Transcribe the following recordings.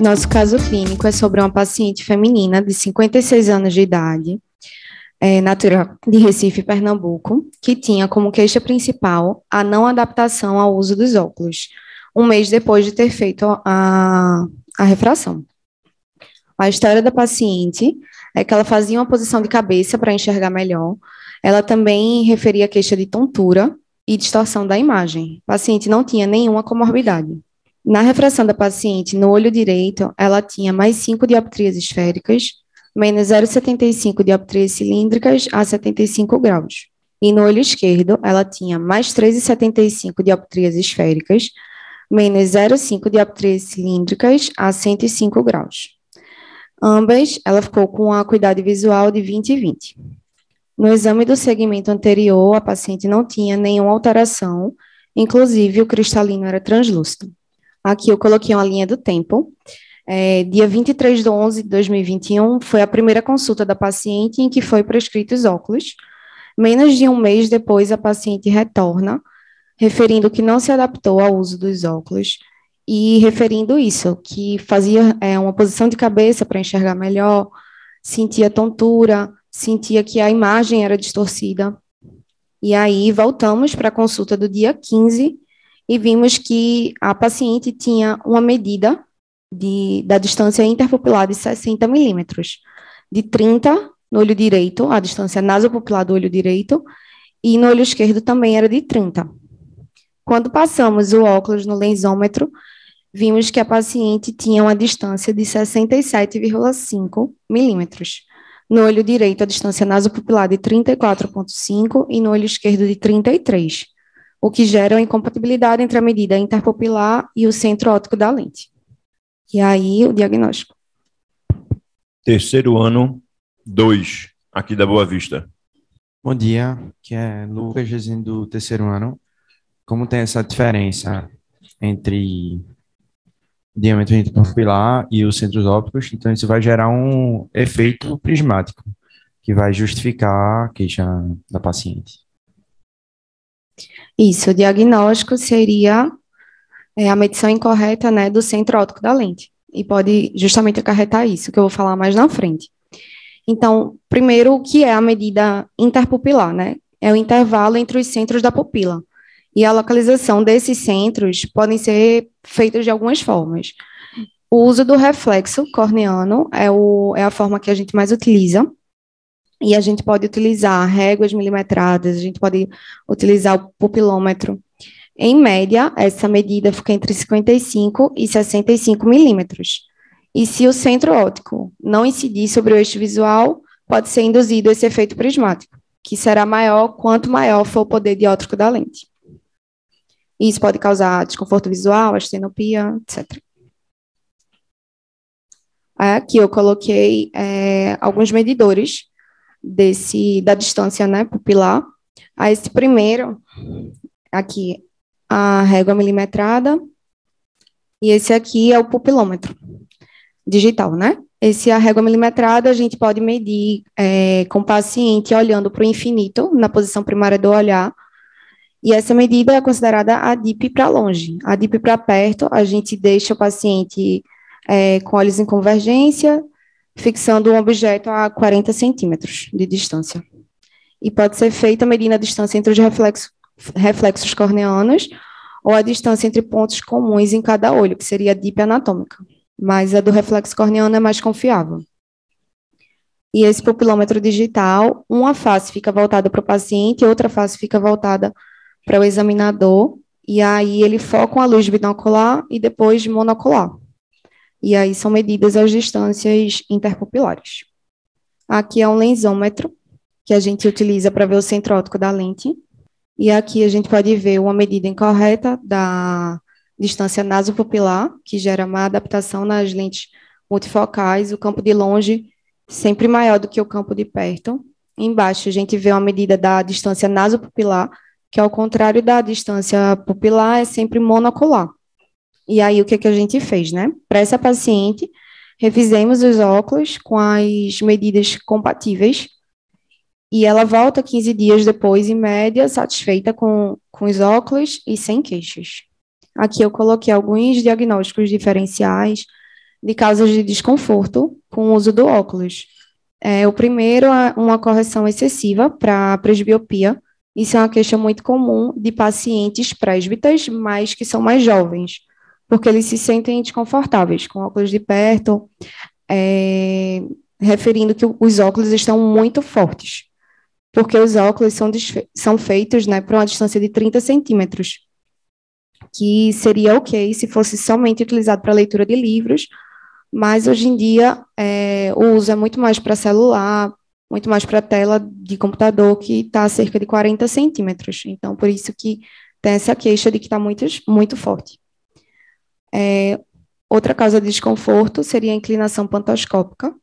Nosso caso clínico é sobre uma paciente feminina de 56 anos de idade, é, natural de Recife, Pernambuco, que tinha como queixa principal a não adaptação ao uso dos óculos, um mês depois de ter feito a, a refração. A história da paciente é que ela fazia uma posição de cabeça para enxergar melhor. Ela também referia queixa de tontura e distorção da imagem. A paciente não tinha nenhuma comorbidade. Na refração da paciente, no olho direito, ela tinha mais 5 dioptrias esféricas, menos 0,75 dioptrias cilíndricas a 75 graus. E no olho esquerdo, ela tinha mais 3,75 dioptrias esféricas, menos 0,5 dioptrias cilíndricas a 105 graus. Ambas, ela ficou com a acuidade visual de 20 e 20. No exame do segmento anterior, a paciente não tinha nenhuma alteração, inclusive o cristalino era translúcido. Aqui eu coloquei uma linha do tempo. É, dia 23 de 11 de 2021 foi a primeira consulta da paciente em que foi prescrito os óculos. Menos de um mês depois, a paciente retorna, referindo que não se adaptou ao uso dos óculos e referindo isso, que fazia é, uma posição de cabeça para enxergar melhor, sentia tontura, sentia que a imagem era distorcida. E aí voltamos para a consulta do dia 15 e vimos que a paciente tinha uma medida de, da distância interpupilar de 60 milímetros, de 30 no olho direito, a distância nasopupilar do olho direito, e no olho esquerdo também era de 30. Quando passamos o óculos no lensômetro, vimos que a paciente tinha uma distância de 67,5 milímetros. No olho direito, a distância nasopupilar de 34,5 e no olho esquerdo de 33 o que gera uma incompatibilidade entre a medida interpupilar e o centro óptico da lente. E aí o diagnóstico. Terceiro ano, 2, aqui da Boa Vista. Bom dia, que é Lucas do terceiro ano. Como tem essa diferença entre diâmetro interpupilar e os centros ópticos, então isso vai gerar um efeito prismático, que vai justificar a queixa da paciente. Isso, o diagnóstico seria é, a medição incorreta né, do centro óptico da lente, e pode justamente acarretar isso, que eu vou falar mais na frente. Então, primeiro, o que é a medida interpupilar, né? É o intervalo entre os centros da pupila. E a localização desses centros podem ser feitas de algumas formas. O uso do reflexo corneano é, o, é a forma que a gente mais utiliza, e a gente pode utilizar réguas milimetradas, a gente pode utilizar o pupilômetro. Em média, essa medida fica entre 55 e 65 milímetros. E se o centro óptico não incidir sobre o eixo visual, pode ser induzido esse efeito prismático, que será maior quanto maior for o poder dióptrico da lente. Isso pode causar desconforto visual, astenopia, etc. Aqui eu coloquei é, alguns medidores desse da distância, né, pupilar. A esse primeiro, aqui, a régua milimetrada, e esse aqui é o pupilômetro digital, né? Esse é a régua milimetrada, a gente pode medir é, com o paciente olhando para o infinito, na posição primária do olhar, e essa medida é considerada a DIP para longe. A DIP para perto, a gente deixa o paciente é, com olhos em convergência, fixando um objeto a 40 centímetros de distância. E pode ser feita medindo a distância entre os reflexos, reflexos corneanos ou a distância entre pontos comuns em cada olho, que seria a dip anatômica. Mas a do reflexo corneano é mais confiável. E esse pupilômetro digital, uma face fica voltada para o paciente, outra face fica voltada para o examinador, e aí ele foca uma luz binocular e depois monocular e aí são medidas as distâncias interpupilares. Aqui é um lensômetro, que a gente utiliza para ver o centro óptico da lente, e aqui a gente pode ver uma medida incorreta da distância nasopupilar, que gera má adaptação nas lentes multifocais, o campo de longe sempre maior do que o campo de perto. Embaixo a gente vê uma medida da distância nasopupilar, que ao contrário da distância pupilar é sempre monocular. E aí, o que, que a gente fez, né? Para essa paciente, revisemos os óculos com as medidas compatíveis e ela volta 15 dias depois, em média, satisfeita com, com os óculos e sem queixas. Aqui eu coloquei alguns diagnósticos diferenciais de causas de desconforto com o uso do óculos. É, o primeiro é uma correção excessiva para presbiopia. Isso é uma queixa muito comum de pacientes presbitas, mas que são mais jovens, porque eles se sentem desconfortáveis com óculos de perto, é, referindo que os óculos estão muito fortes, porque os óculos são, são feitos né, para uma distância de 30 centímetros, que seria ok se fosse somente utilizado para leitura de livros mas hoje em dia é, o uso é muito mais para celular, muito mais para tela de computador, que está a cerca de 40 centímetros. Então, por isso que tem essa queixa de que está muito, muito forte. É, outra causa de desconforto seria a inclinação pantoscópica.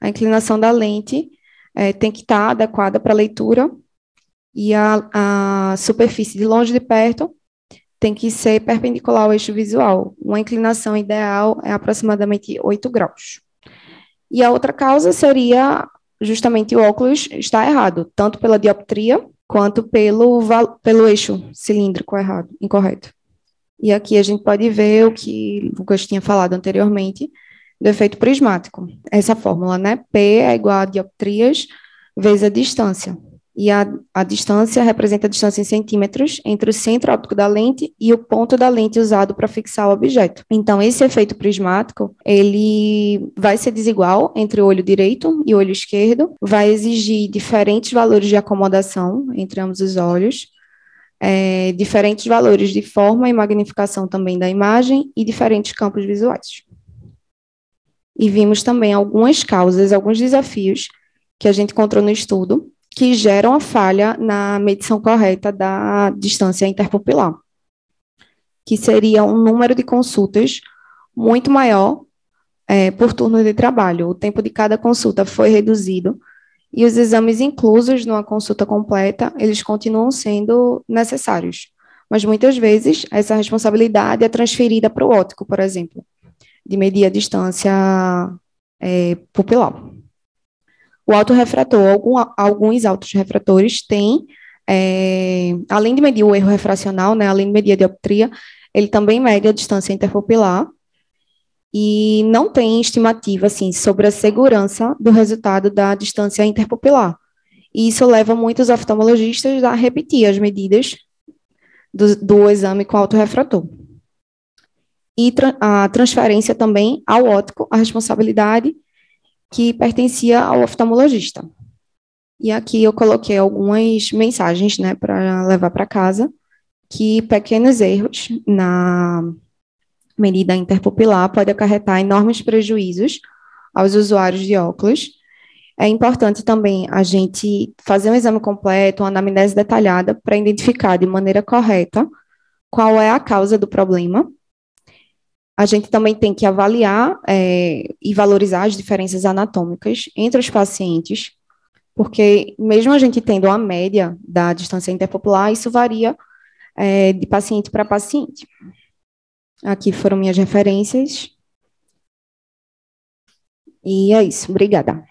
A inclinação da lente é, tem que estar adequada para a leitura e a, a superfície de longe de perto tem que ser perpendicular ao eixo visual. Uma inclinação ideal é aproximadamente 8 graus. E a outra causa seria justamente o óculos estar errado, tanto pela dioptria quanto pelo, pelo eixo cilíndrico errado, incorreto. E aqui a gente pode ver o que Lucas tinha falado anteriormente, do efeito prismático. Essa fórmula, né? P é igual a dioptrias vezes a distância e a, a distância representa a distância em centímetros entre o centro óptico da lente e o ponto da lente usado para fixar o objeto. Então, esse efeito prismático, ele vai ser desigual entre o olho direito e o olho esquerdo, vai exigir diferentes valores de acomodação entre ambos os olhos, é, diferentes valores de forma e magnificação também da imagem e diferentes campos visuais. E vimos também algumas causas, alguns desafios que a gente encontrou no estudo, que geram a falha na medição correta da distância interpupilar, que seria um número de consultas muito maior é, por turno de trabalho. O tempo de cada consulta foi reduzido e os exames inclusos numa consulta completa, eles continuam sendo necessários. Mas muitas vezes essa responsabilidade é transferida para o ótico, por exemplo, de medir a distância é, pupilar. O autorrefrator, algum, alguns autorrefratores têm, é, além de medir o erro refracional, né, além de medir a dioptria, ele também mede a distância interpupilar e não tem estimativa assim sobre a segurança do resultado da distância interpupilar. E isso leva muitos oftalmologistas a repetir as medidas do, do exame com autorrefrator. E tra a transferência também ao ótico, a responsabilidade que pertencia ao oftalmologista. E aqui eu coloquei algumas mensagens, né, para levar para casa, que pequenos erros na medida interpupilar podem acarretar enormes prejuízos aos usuários de óculos. É importante também a gente fazer um exame completo, uma anamnese detalhada, para identificar de maneira correta qual é a causa do problema a gente também tem que avaliar é, e valorizar as diferenças anatômicas entre os pacientes, porque mesmo a gente tendo a média da distância interpopular, isso varia é, de paciente para paciente. Aqui foram minhas referências. E é isso. Obrigada.